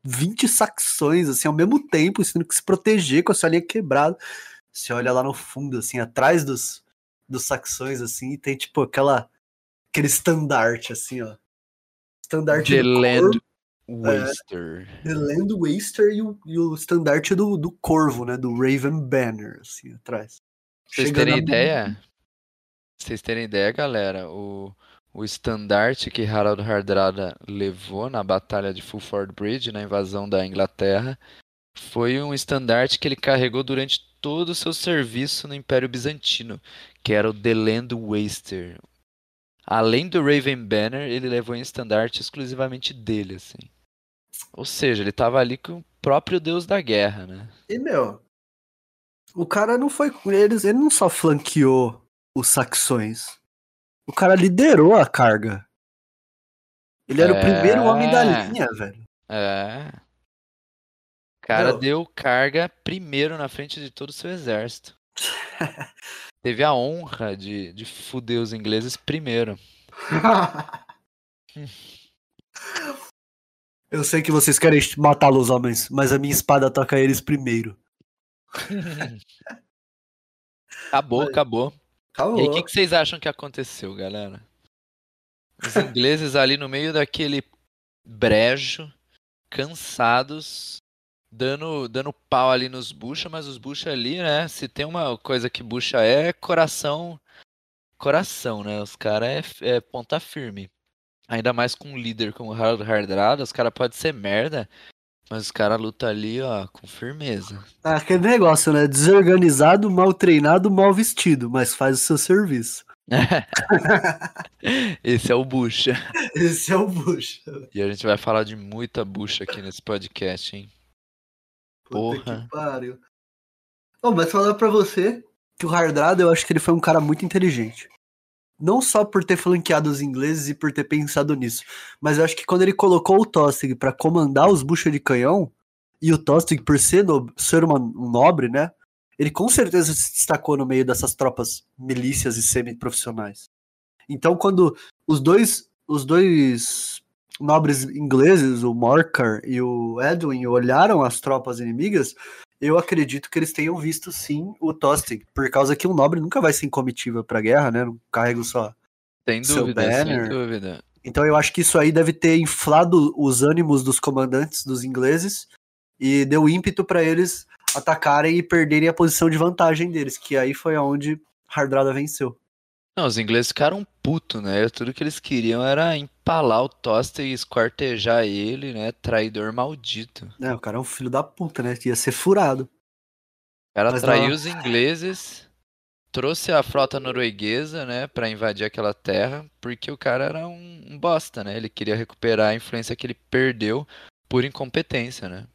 20 saxões, assim, ao mesmo tempo, tendo que se proteger com a sua linha quebrada. Você olha lá no fundo, assim, atrás dos, dos saxões, assim, e tem, tipo, aquela, aquele estandarte, assim, ó. Estandarte The do Land corvo, Waster. The Land Waster e o, e o estandarte do, do corvo, né? Do Raven Banner, assim, atrás. Pra vocês Chegando terem ideia? Pra vocês terem ideia, galera, o, o estandarte que Harald Hardrada levou na batalha de Fulford Bridge, na invasão da Inglaterra, foi um estandarte que ele carregou durante todo o seu serviço no Império Bizantino, que era o The Land Waster. Além do Raven Banner, ele levou um estandarte exclusivamente dele, assim. Ou seja, ele tava ali com o próprio deus da guerra, né? E, meu, o cara não foi com eles, ele não só flanqueou os saxões. O cara liderou a carga. Ele era o primeiro homem da É. linha, velho. É. O cara Meu. deu carga primeiro na frente de todo o seu exército. Teve a honra de, de fuder os ingleses primeiro. Eu sei que vocês querem matar os homens, mas a minha espada toca eles primeiro. Acabou, Mas- acabou. E aí, o que, que vocês acham que aconteceu, galera? Os ingleses ali no meio daquele brejo, cansados, dando, dando pau ali nos bucha, mas os bucha ali, né? Se tem uma coisa que bucha é, é coração, coração, né? Os caras é, é ponta firme. Ainda mais com um líder como o Harald Hardrada, os caras podem ser merda, mas os caras lutam ali, ó, com firmeza. Ah, Aquele negócio, né? Desorganizado, mal treinado, mal vestido, mas faz o seu serviço. Esse é o bucha. Esse é o Bush. E a gente vai falar de muita bucha aqui nesse podcast, hein? Puta Porra. que pariu. Oh, mas falar pra você que o Hardrada, eu acho que ele foi um cara muito inteligente. Não só por ter flanqueado os ingleses e por ter pensado nisso, mas eu acho que quando ele colocou o Tostig pra comandar os bucha de canhão, e o Tostig, por ser, no- ser uma- um nobre, né? ele com certeza se destacou no meio dessas tropas milícias e semi-profissionais. Então, quando os dois, os dois nobres ingleses, o Morcar e o Edwin, olharam as tropas inimigas, eu acredito que eles tenham visto sim o Tostig, por causa que um nobre nunca vai ser em comitiva pra guerra, né? Não carrega só Sem seu dúvida, banner. sem dúvida. Então eu acho que isso aí deve ter inflado os ânimos dos comandantes dos ingleses e deu ímpeto para eles atacarem e perderem a posição de vantagem deles, que aí foi aonde Hardrada venceu. Não, os ingleses ficaram putos, né? Tudo que eles queriam era empalar o Toster e esquartejar ele, né? Traidor maldito. É, o cara é um filho da puta, né? Ia ser furado. O cara Mas traiu não. os ingleses, trouxe a frota norueguesa, né, pra invadir aquela terra, porque o cara era um, um bosta, né? Ele queria recuperar a influência que ele perdeu por incompetência, né?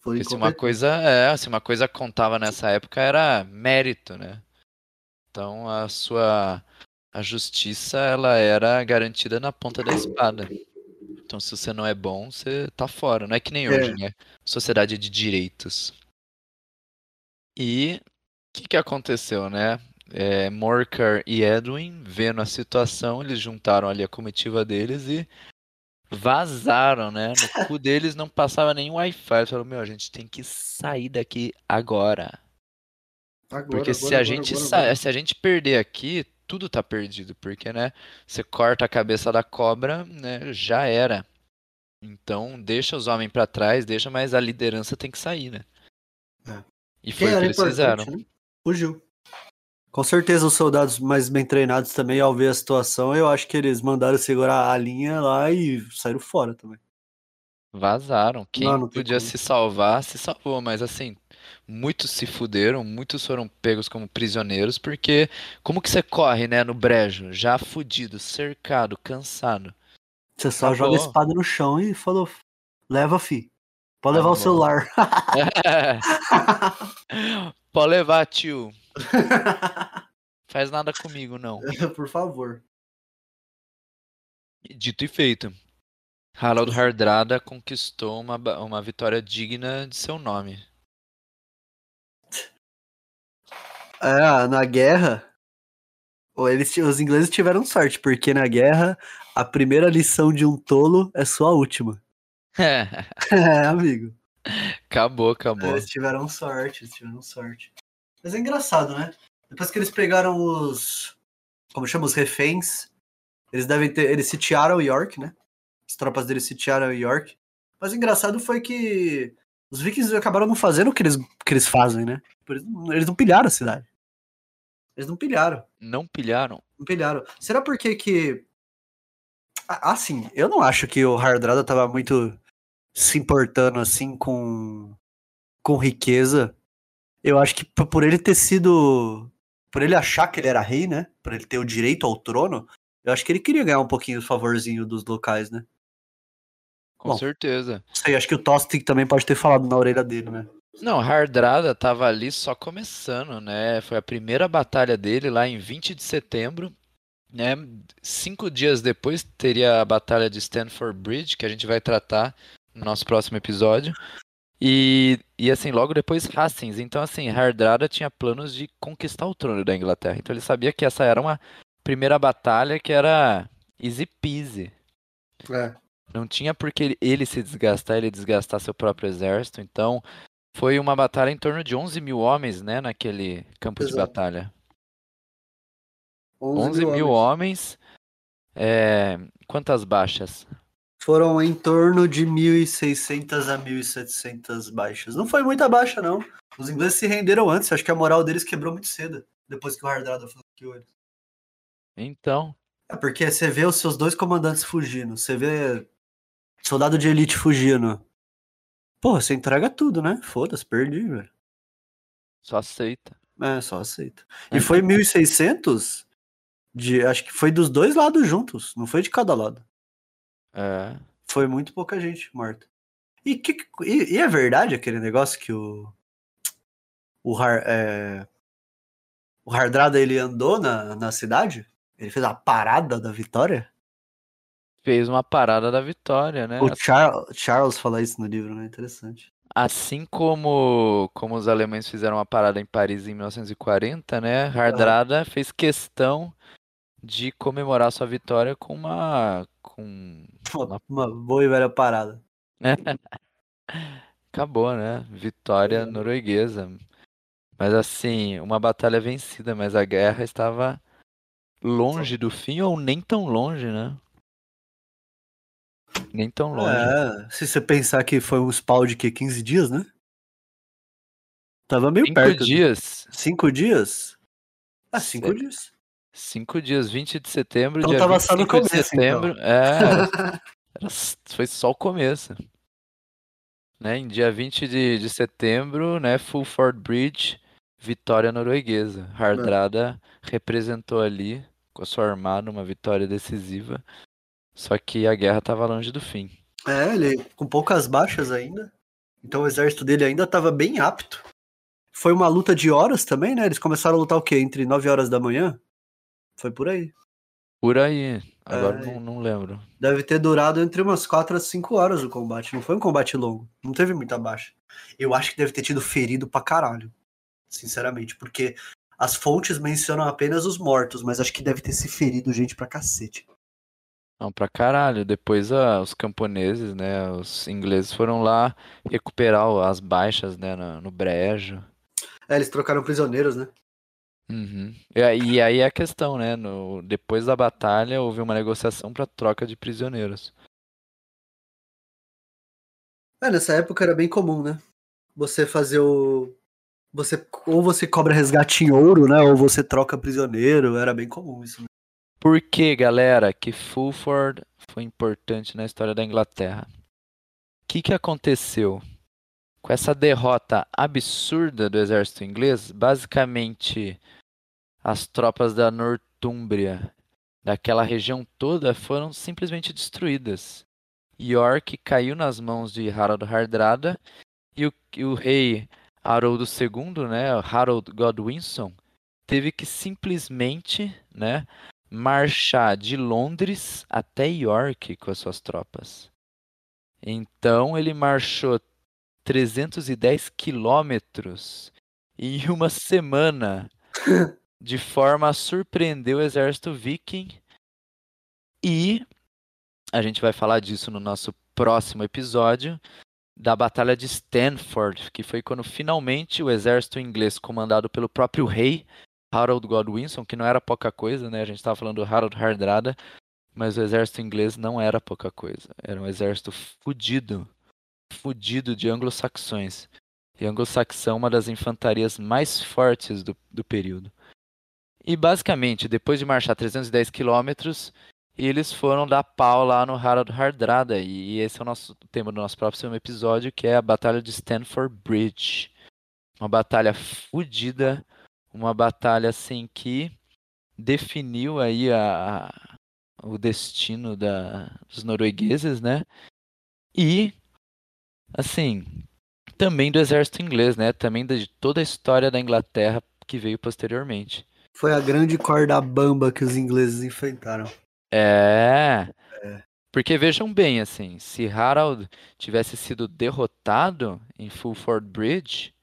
Foi se uma coisa, é, se uma coisa contava nessa época era mérito, né? Então a sua a justiça ela era garantida na ponta da espada. Então se você não é bom, você tá fora. Não é que nem É. hoje, né? Sociedade de direitos. E o que, que aconteceu, né? É, Morcar e Edwin, vendo a situação, eles juntaram ali a comitiva deles e vazaram, né? No cu deles não passava nem Wi-Fi. Eles falaram, meu, a gente tem que sair daqui agora. Agora, Porque se agora, a agora, gente se a gente perder aqui, tudo tá perdido, porque, né, você corta a cabeça da cobra, né, já era. Então, deixa os homens pra trás, deixa, mas a liderança tem que sair, né? É. E foi Quem o que eles fizeram. né? Fugiu. Com certeza os soldados mais bem treinados também, ao ver a situação, eu acho que eles mandaram segurar a linha lá e saíram fora também. Vazaram. Quem Não, não podia como. se salvar, se salvou, mas assim, muitos se fuderam, muitos foram pegos como prisioneiros, porque como que você corre, né, no brejo, já fudido, cercado, cansado? Você só Acabou. joga a espada no chão e falou: leva, fi. Pode levar o celular. Pode levar, tio. Faz nada comigo, não. Por favor. Dito e feito. Harald Hardrada conquistou uma, uma vitória digna de seu nome. É, na guerra, ou eles, os ingleses tiveram sorte, porque na guerra a primeira lição de um tolo é sua última. É, amigo. acabou, acabou. Eles tiveram sorte, eles tiveram sorte. Mas é engraçado, né? Depois que eles pegaram os. Como chama? Os reféns. Eles devem ter. Eles sitiaram York, né? As tropas deles sitiaram York. Mas o engraçado foi que os vikings acabaram não fazendo o que eles, que eles fazem, né? Tipo, Eles, não- eles não pilharam a cidade. Eles não pilharam. Não pilharam? Não pilharam. Será porque que. Ah, Assim, eu não acho que o Hardrada tava muito se importando assim com com riqueza. Eu acho que por ele ter sido. Por ele achar que ele era rei, né? Por ele ter o direito ao trono, eu acho que ele queria ganhar um pouquinho o favorzinho dos locais, né? Com Bom. certeza. Sei, acho que o Tostig também pode ter falado na orelha dele, né? Não, Hardrada tava ali só começando, né? Foi a primeira batalha dele lá em 20 de setembro, né? Cinco dias depois teria a batalha de Stanford Bridge, que a gente vai tratar no nosso próximo episódio. E, e assim, logo depois Hastings. Então, assim, Hardrada tinha planos de conquistar o trono da Inglaterra. Então ele sabia que essa era uma primeira batalha que era easy peasy. É. Não tinha por que ele se desgastar, ele desgastar seu próprio exército. Então, foi uma batalha em torno de 11 mil homens, né, naquele campo de Exato. batalha. 11, 11 mil homens. É, Quantas baixas? Foram em torno de 1.600 a 1.700 baixas. Não foi muita baixa, não. Os ingleses se renderam antes. Acho que a moral deles quebrou muito cedo. Depois que o Hardrada flanqueou eles. Então, É porque você vê os seus dois comandantes fugindo. Você vê soldado de elite fugindo. Porra, você entrega tudo, né? Foda-se, perdi, velho. só aceita. É, só aceita. E foi 1.600 de... Acho que foi dos dois lados juntos. Não foi de cada lado. É. Foi muito pouca gente morta. E, que, e, e é verdade aquele negócio que o. O, Har, é, o Hardrada ele andou na, na cidade? Ele fez a parada da vitória? Fez uma parada da vitória, né? O Char, Charles fala isso no livro, né? Interessante. Assim como, como os alemães fizeram uma parada em Paris em 1940, né? Hardrada fez questão de comemorar sua vitória com uma. com. Uma, uma boa e velha parada. Acabou, né? Vitória É. norueguesa. Mas assim, uma batalha vencida, mas a guerra estava longe do fim ou nem tão longe, né? Nem tão longe. É, se você pensar que foi um spawn de que 15 dias, né? Tava meio Cinco perto. né? dias. Cinco dias? Ah, cinco Cê- dias. Cinco dias, 20 de setembro, Então dia tava só no 25 de começo, então. setembro. É, era- era- foi só o começo. Né? Em dia 20 de, de setembro, né? Fulford Bridge, vitória norueguesa. Hardrada representou ali, com a sua armada, uma vitória decisiva. Só que a guerra estava longe do fim. É, ele com poucas baixas ainda. Então o exército dele ainda tava bem apto. Foi uma luta de horas também, né? Eles começaram a lutar o quê? Entre 9 horas da manhã? Foi por aí. Por aí. Agora É, não, não lembro. Deve ter durado entre umas 4 a 5 horas o combate. Não foi um combate longo. Não teve muita baixa. Eu acho que deve ter tido ferido pra caralho. Sinceramente. Porque as fontes mencionam apenas os mortos, mas acho que deve ter se ferido gente pra cacete. Não, pra caralho. Depois ah, os camponeses, né? Os ingleses foram lá recuperar o- as baixas, né? No, no brejo. É, eles trocaram prisioneiros, né? Uhum. E, aí- e aí é a questão, né? No, depois da batalha houve uma negociação para troca de prisioneiros. É, nessa época era bem comum, né? Você fazer o. Você, ou você cobra resgate em ouro, né? Ou você troca prisioneiro. Era bem comum isso. Né? Por que, galera, que Fulford foi importante na história da Inglaterra? O que, que aconteceu? Com essa derrota absurda do exército inglês, basicamente as tropas da Nortúmbria, daquela região toda, foram simplesmente destruídas. York caiu nas mãos de Harold Hardrada e o, e o rei Harold II, né, Harold Godwinson, teve que simplesmente, né, marchar de Londres até York com as suas tropas. Então ele marchou 310 quilômetros em uma semana, de forma a surpreender o exército viking. E a gente vai falar disso no nosso próximo episódio da Batalha de Stanford, que foi quando finalmente o exército inglês, comandado pelo próprio rei Harold Godwinson, que não era pouca coisa, né? A gente estava falando do Harold Hardrada, mas o exército inglês não era pouca coisa. Era um exército fudido, fudido de anglo-saxões. E anglo-saxão uma das infantarias mais fortes do, do período. E basicamente, depois de marchar 310 quilômetros, eles foram dar pau lá no Harold Hardrada. E esse é o nosso o tema do nosso próximo episódio, que é a Batalha de Stanford Bridge. Uma batalha fudida, uma batalha assim que definiu aí a, a- o destino da, dos noruegueses, né? E, assim, também do exército inglês, né? Também de toda a história da Inglaterra que veio posteriormente. Foi a grande corda bamba que os ingleses enfrentaram. É. É. Porque vejam bem, assim, se Harold tivesse sido derrotado em Fulford Bridge,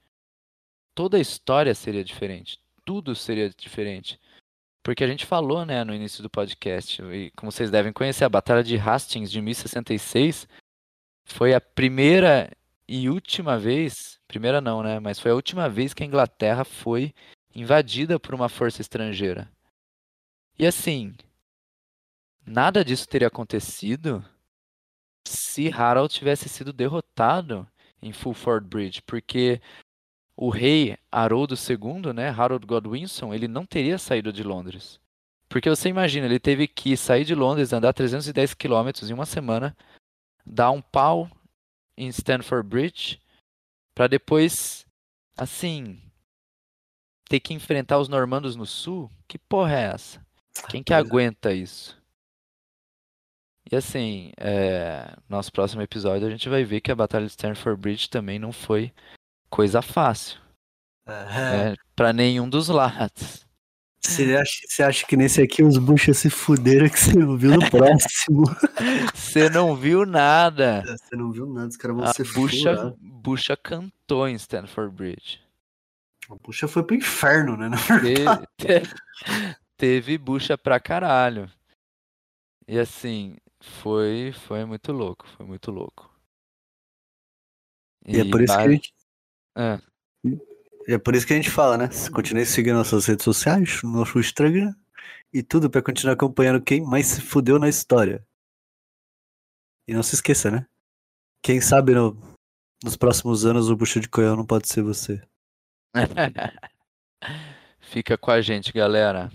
toda a história seria diferente. Tudo seria diferente. Porque a gente falou, né, no início do podcast, e como vocês devem conhecer, a Batalha de Hastings de 1066 foi a primeira e última vez, primeira não, né, mas foi a última vez que a Inglaterra foi invadida por uma força estrangeira. E assim, nada disso teria acontecido se Harold tivesse sido derrotado em Fulford Bridge, porque o rei Haroldo II, né, Harold Godwinson, ele não teria saído de Londres. Porque você imagina, ele teve que sair de Londres, andar 310 quilômetros em uma semana, dar um pau em Stanford Bridge, para depois, assim, ter que enfrentar os normandos no sul? Que porra é essa? Quem que é. aguenta isso? E assim, é, nosso próximo episódio a gente vai ver que a Batalha de Stanford Bridge também não foi coisa fácil, É, né? Para nenhum dos lados. Você acha, você acha que nesse aqui os buchas se fuderam que você não viu no próximo? Você não viu nada. Você não viu nada, os caras vão A se bucha, furar. bucha cantou em Stanford Bridge. A bucha foi pro inferno, né? na verdade. te- teve bucha pra caralho. E assim, foi, foi muito louco, foi muito louco. E é por isso que E é por isso que a gente fala, né? Continue seguindo nossas redes sociais, no nosso Instagram e tudo pra continuar acompanhando quem mais se fudeu na história. E não se esqueça, né? Quem sabe no- nos próximos anos o bucha de coião não pode ser você. Fica com a gente, galera.